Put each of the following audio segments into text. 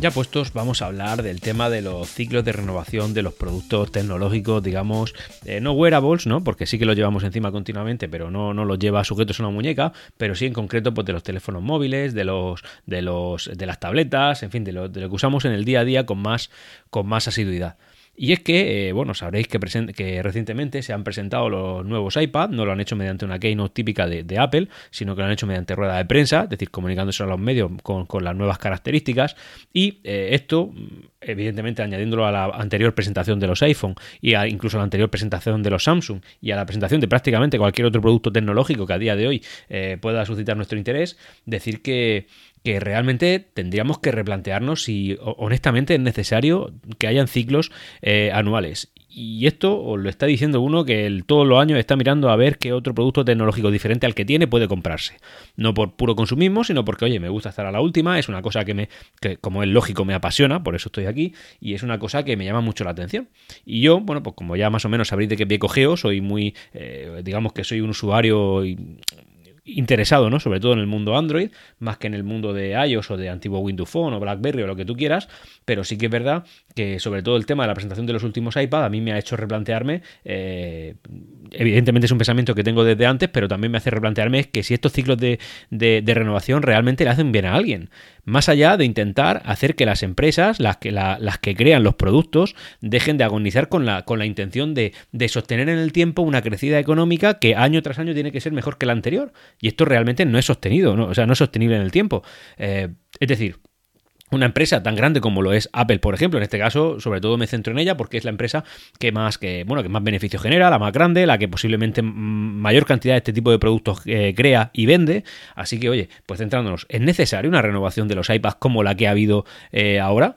Ya puestos, vamos a hablar del tema de los ciclos de renovación de los productos tecnológicos, digamos, eh, no wearables, ¿no? Porque sí que los llevamos encima continuamente, pero no, no los lleva sujetos a una muñeca, pero sí en concreto pues, de los teléfonos móviles, de los, de los, de las tabletas, en fin, de lo, de lo que usamos en el día a día con más, con más asiduidad. Y es que, eh, bueno, sabréis que, recientemente se han presentado los nuevos iPad, no lo han hecho mediante una keynote típica de, Apple, sino que lo han hecho mediante rueda de prensa, es decir, comunicándose a los medios con, las nuevas características. Y eh, esto, evidentemente, añadiéndolo a la anterior presentación de los iPhone y incluso a la anterior presentación de los Samsung y a la presentación de prácticamente cualquier otro producto tecnológico que a día de hoy eh, pueda suscitar nuestro interés, decir que que realmente tendríamos que replantearnos si honestamente es necesario que hayan ciclos eh, anuales. Y esto os lo está diciendo uno que todos los años está mirando a ver qué otro producto tecnológico diferente al que tiene puede comprarse. No por puro consumismo, sino porque, oye, me gusta estar a la última, es una cosa que me, que, como es lógico, me apasiona, por eso estoy aquí, y es una cosa que me llama mucho la atención. Y yo, bueno, pues como ya más o menos sabréis de qué pie cogeo, soy muy, eh, digamos que soy un usuario interesado, ¿no? Sobre todo en el mundo Android, más que en el mundo de iOS o de antiguo Windows Phone o BlackBerry o lo que tú quieras, pero sí que es verdad que sobre todo el tema de la presentación de los últimos iPad a mí me ha hecho replantearme, eh, evidentemente es un pensamiento que tengo desde antes, pero también me hace replantearme que si estos ciclos de, renovación realmente le hacen bien a alguien, más allá de intentar hacer que las empresas, las que, las que crean los productos, dejen de agonizar con la, con la intención de, de sostener en el tiempo una crecida económica que año tras año tiene que ser mejor que la anterior. Y esto realmente no es sostenido, ¿no? o sea, no es sostenible en el tiempo. Eh, es decir, una empresa tan grande como lo es Apple, por ejemplo, en este caso, sobre todo me centro en ella porque es la empresa que más que bueno, que más beneficio genera, la más grande, la que posiblemente mayor cantidad de este tipo de productos eh, crea y vende. Así que, oye, pues centrándonos, ¿es necesaria una renovación de los iPads como la que ha habido eh, ahora?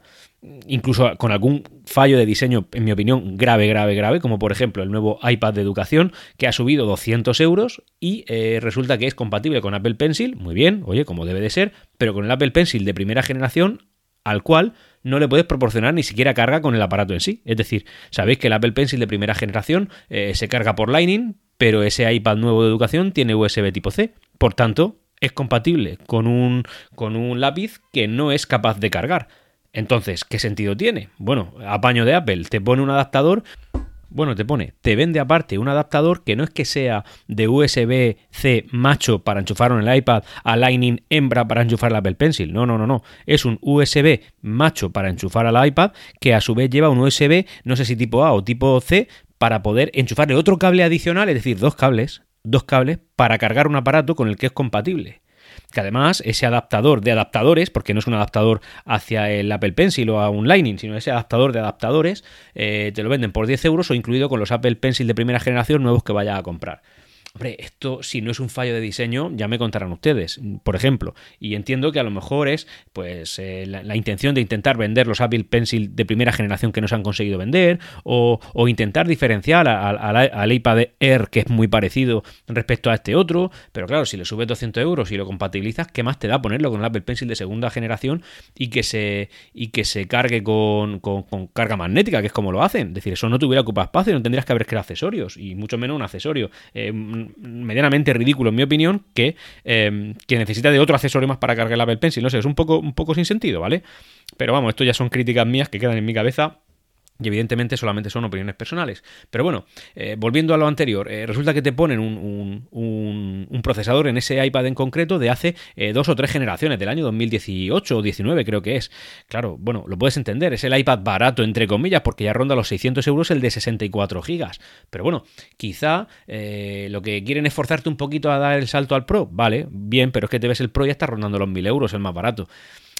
Incluso con algún fallo de diseño, en mi opinión, grave, grave, grave, como por ejemplo el nuevo iPad de educación que ha subido 200 euros y eh, resulta que es compatible con Apple Pencil, muy bien, oye, como debe de ser, pero con el Apple Pencil de primera generación al cual no le puedes proporcionar ni siquiera carga con el aparato en sí. Es decir, sabéis que el Apple Pencil de primera generación eh, se carga por Lightning, pero ese iPad nuevo de educación tiene USB tipo C. Por tanto, es compatible con un, con un lápiz que no es capaz de cargar. Entonces, ¿qué sentido tiene? Bueno, apaño de Apple, te pone un adaptador bueno, te pone, te vende aparte un adaptador que no es que sea de USB-C macho para enchufarlo en el iPad a Lightning hembra para enchufar el Apple Pencil. No, no, no, no. Es un USB macho para enchufar al iPad que a su vez lleva un USB, no sé si tipo A o tipo C, para poder enchufarle otro cable adicional, es decir, dos cables, dos cables para cargar un aparato con el que es compatible que además ese adaptador de adaptadores, porque no es un adaptador hacia el Apple Pencil o a un Lightning, sino ese adaptador de adaptadores, eh, te lo venden por 10 euros o incluido con los Apple Pencil de primera generación nuevos que vaya a comprar. Hombre, esto si no es un fallo de diseño, ya me contarán ustedes, por ejemplo. Y entiendo que a lo mejor es pues eh, la, intención de intentar vender los Apple Pencil de primera generación que no se han conseguido vender, o, intentar diferenciar al iPad Air, que es muy parecido respecto a este otro. Pero claro, si le subes 200 euros y lo compatibilizas, ¿qué más te da ponerlo con el Apple Pencil de segunda generación y que se, y que se cargue con, carga magnética, que es como lo hacen? Es decir, eso no tuviera ocupado espacio, no tendrías que haber creado accesorios, y mucho menos un accesorio. Eh, medianamente ridículo, en mi opinión, que, eh, que necesita de otro accesorio más para cargar el Apple Pencil. No sé, es un poco, un poco sin sentido, ¿vale? Pero vamos, esto ya son críticas mías que quedan en mi cabeza y evidentemente solamente son opiniones personales. Pero bueno, eh, volviendo a lo anterior, eh, resulta que te ponen un, un, procesador en ese iPad en concreto de hace eh, dos o tres generaciones, del año 2018 o 19 creo que es. Claro, bueno, lo puedes entender, es el iPad barato entre comillas porque ya ronda los 600 euros el de 64 gigas. Pero bueno, quizá lo que quieren es forzarte un poquito a dar el salto al Pro. Vale, bien, pero es que te ves el Pro y ya está rondando los 1000 euros, el más barato.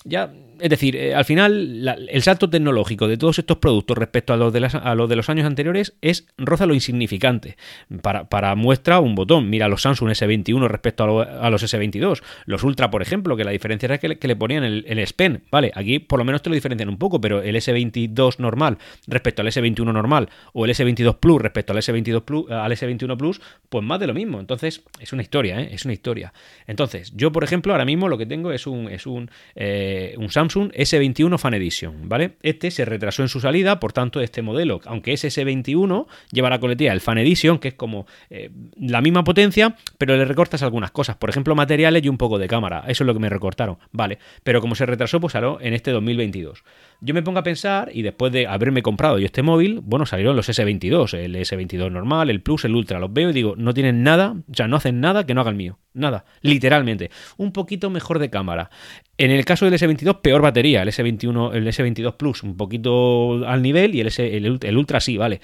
Ya es decir, eh, al final el salto tecnológico de todos estos productos respecto a los de, a los, de los años anteriores es roza lo insignificante. Para, muestra un botón, mira los Samsung S21 respecto a, los S22, los Ultra, por ejemplo, que la diferencia era que le, ponían el, el, S. Vale, aquí por lo menos te lo diferencian un poco, pero el S22 normal respecto al S21 normal o el S22 Plus respecto al S22 Plus, al S21 Plus, pues más de lo mismo. Entonces, es una historia, ¿eh? es una historia. Entonces, yo, por ejemplo, ahora mismo lo que tengo es un, es un, eh, eh, un Samsung S21 Fan Edition, ¿vale? Este se retrasó en su salida, por tanto, este modelo, aunque es S21, lleva la coletilla el Fan Edition, que es como eh, la misma potencia, pero le recortas algunas cosas, por ejemplo, materiales y un poco de cámara. Eso es lo que me recortaron, ¿vale? Pero como se retrasó, pues salió en este 2022. Yo me pongo a pensar, y después de haberme comprado yo este móvil, bueno, salieron los S22, el S22 normal, el Plus, el Ultra, los veo y digo, no tienen nada, o sea, no hacen nada que no haga el mío. Nada, literalmente. Un poquito mejor de cámara. En el caso del S22, peor batería. El S21, el S22 Plus, un poquito al nivel y el, S, el Ultra sí, vale.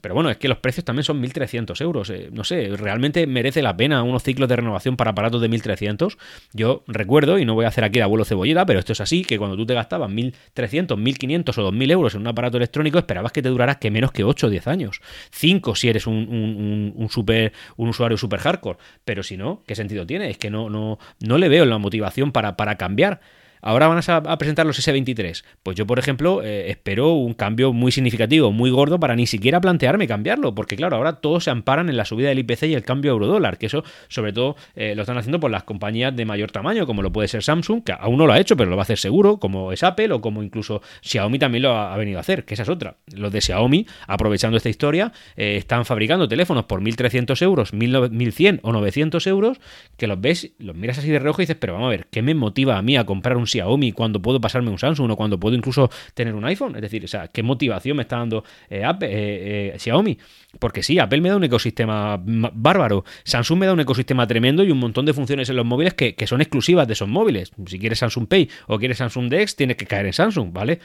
Pero bueno, es que los precios también son 1.300 euros. Eh, no sé, ¿realmente merece la pena unos ciclos de renovación para aparatos de 1.300? Yo recuerdo, y no voy a hacer aquí de abuelo cebolleta, pero esto es así, que cuando tú te gastabas 1.300, 1.500 o 2.000 euros en un aparato electrónico, esperabas que te durara que menos que 8 o 10 años. 5 si eres un, un, super, un usuario super hardcore. Pero si no, ¿qué sentido tiene? Es que no, no, no le veo la motivación para, para cambiar. Ahora van a, presentar los S23. Pues yo, por ejemplo, eh, espero un cambio muy significativo, muy gordo, para ni siquiera plantearme cambiarlo, porque claro, ahora todos se amparan en la subida del IPC y el cambio euro-dólar, que eso sobre todo eh, lo están haciendo por las compañías de mayor tamaño, como lo puede ser Samsung, que aún no lo ha hecho, pero lo va a hacer seguro, como es Apple o como incluso Xiaomi también lo ha, venido a hacer, que esa es otra. Los de Xiaomi, aprovechando esta historia, eh, están fabricando teléfonos por 1.300 euros, 1.100 o 900 euros, que los ves, los miras así de reojo y dices, pero vamos a ver, ¿qué me motiva a mí a comprar un Xiaomi cuando puedo pasarme un Samsung o cuando puedo incluso tener un iPhone. Es decir, o sea, ¿qué motivación me está dando eh, Apple, eh, eh, Xiaomi? Porque sí, Apple me da un ecosistema bárbaro, Samsung me da un ecosistema tremendo y un montón de funciones en los móviles que, que son exclusivas de esos móviles. Si quieres Samsung Pay o quieres Samsung Dex, tienes que caer en Samsung, ¿vale?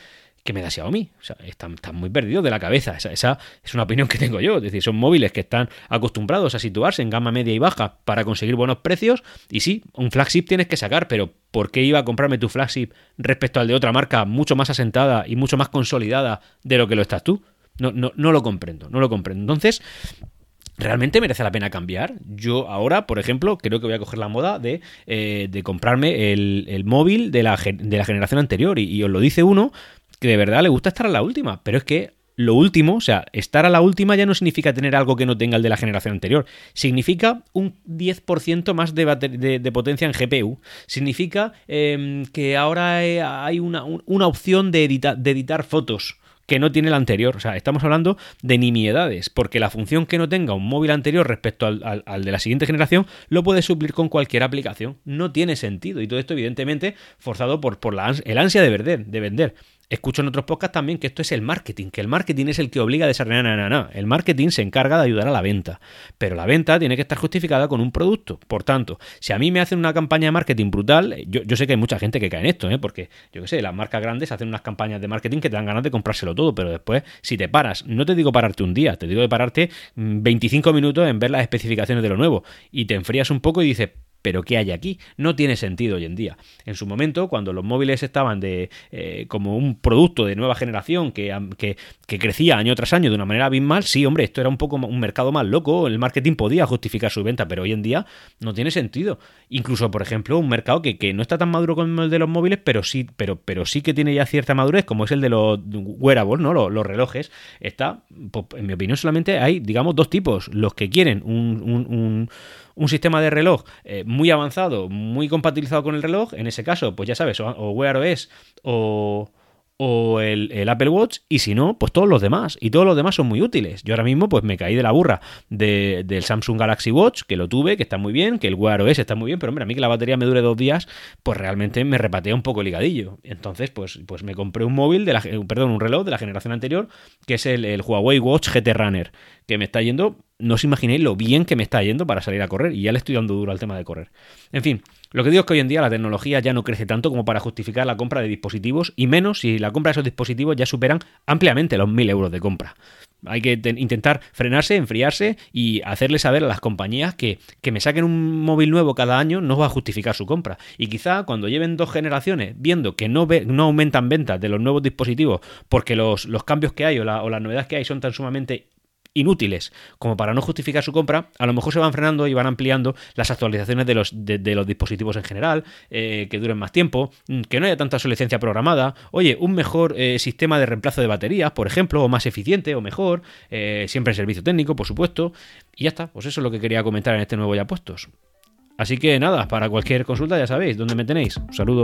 Que me da Xiaomi. O sea, están, muy perdidos de la cabeza. Esa, es una opinión que tengo yo. Es decir, son móviles que están acostumbrados a situarse en gama media y baja para conseguir buenos precios. Y sí, un flagship tienes que sacar, pero ¿por qué iba a comprarme tu flagship respecto al de otra marca mucho más asentada y mucho más consolidada de lo que lo estás tú? No, no, no lo comprendo, no lo comprendo. Entonces, ¿Realmente merece la pena cambiar? Yo ahora, por ejemplo, creo que voy a coger la moda de, eh, comprarme el, móvil de la, de la, generación anterior. y, os lo dice uno que de verdad le gusta estar a la última, pero es que lo último, o sea, estar a la última ya no significa tener algo que no tenga el de la generación anterior. Significa un 10% más de, potencia en GPU. Significa em, que ahora eh, hay una, opción de, de editar fotos que no tiene el anterior. O sea, estamos hablando de nimiedades, porque la función que no tenga un móvil anterior respecto al, de la siguiente generación lo puede suplir con cualquier aplicación. No tiene sentido. Y todo esto, evidentemente, forzado por, por la, el ansia de vender, de vender. Escucho en otros podcasts también que esto es el marketing, que el marketing es el que obliga a desarrollar. No, no, El marketing se encarga de ayudar a la venta, pero la venta tiene que estar justificada con un producto. Por tanto, si a mí me hacen una campaña de marketing brutal, yo, yo sé que hay mucha gente que cae en esto, ¿eh? porque yo qué sé, las marcas grandes hacen unas campañas de marketing que te dan ganas de comprárselo todo, pero después, si te paras, no te digo pararte un día, te digo de pararte 25 mm, minutos en ver las especificaciones de lo nuevo y te enfrías un poco y dices, pero ¿qué hay aquí? No tiene sentido hoy en día. En su momento, cuando los móviles estaban de eh, como un producto de nueva generación que, que, crecía año tras año de una manera abismal, sí, hombre, esto era un poco un mercado más loco, el marketing podía justificar su venta, pero hoy en día no tiene sentido. Incluso, por ejemplo, un mercado que, no está tan maduro como el de los móviles, pero sí, pero, pero sí que tiene ya cierta madurez, como es el de los wearables, ¿no? Los, relojes, está, pues, en mi opinión, solamente hay, digamos, dos tipos. Los que quieren un sistema de reloj eh, muy avanzado, muy compatibilizado con el reloj, en ese caso, pues ya sabes, o, Wear OS o, o el, Apple Watch y si no, pues todos los demás. Y todos los demás son muy útiles. Yo ahora mismo pues me caí de la burra del Samsung Galaxy Watch, que lo tuve, que está muy bien, que el Wear OS está muy bien, pero hombre, a mí que la batería me dure dos días, pues realmente me repatea un poco el ligadillo. Entonces, pues, pues me compré un móvil, de la, perdón, un reloj de la generación anterior, que es el, el Huawei Watch GT Runner, que me está yendo no os imaginéis lo bien que me está yendo para salir a correr y ya le estoy dando duro al tema de correr. En fin, lo que digo es que hoy en día la tecnología ya no crece tanto como para justificar la compra de dispositivos y menos si la compra de esos dispositivos ya superan ampliamente los 1000 euros de compra. Hay que intentar frenarse, enfriarse y hacerle saber a las compañías que, que me saquen un móvil nuevo cada año no va a justificar su compra. Y quizá cuando lleven dos generaciones viendo que no, no aumentan ventas de los nuevos dispositivos porque los, los cambios que hay o, o las novedades que hay son tan sumamente inútiles como para no justificar su compra, a lo mejor se van frenando y van ampliando las actualizaciones de los, dispositivos en general, eh, que duren más tiempo, mm, que no haya tanta obsolescencia programada, oye, un mejor eh, sistema de reemplazo de baterías, por ejemplo, o más eficiente o mejor, eh, siempre en servicio técnico, por supuesto, y ya está, pues eso es lo que quería comentar en este nuevo ya puestos. Así que nada, para cualquier consulta ya sabéis dónde me tenéis. Un saludo.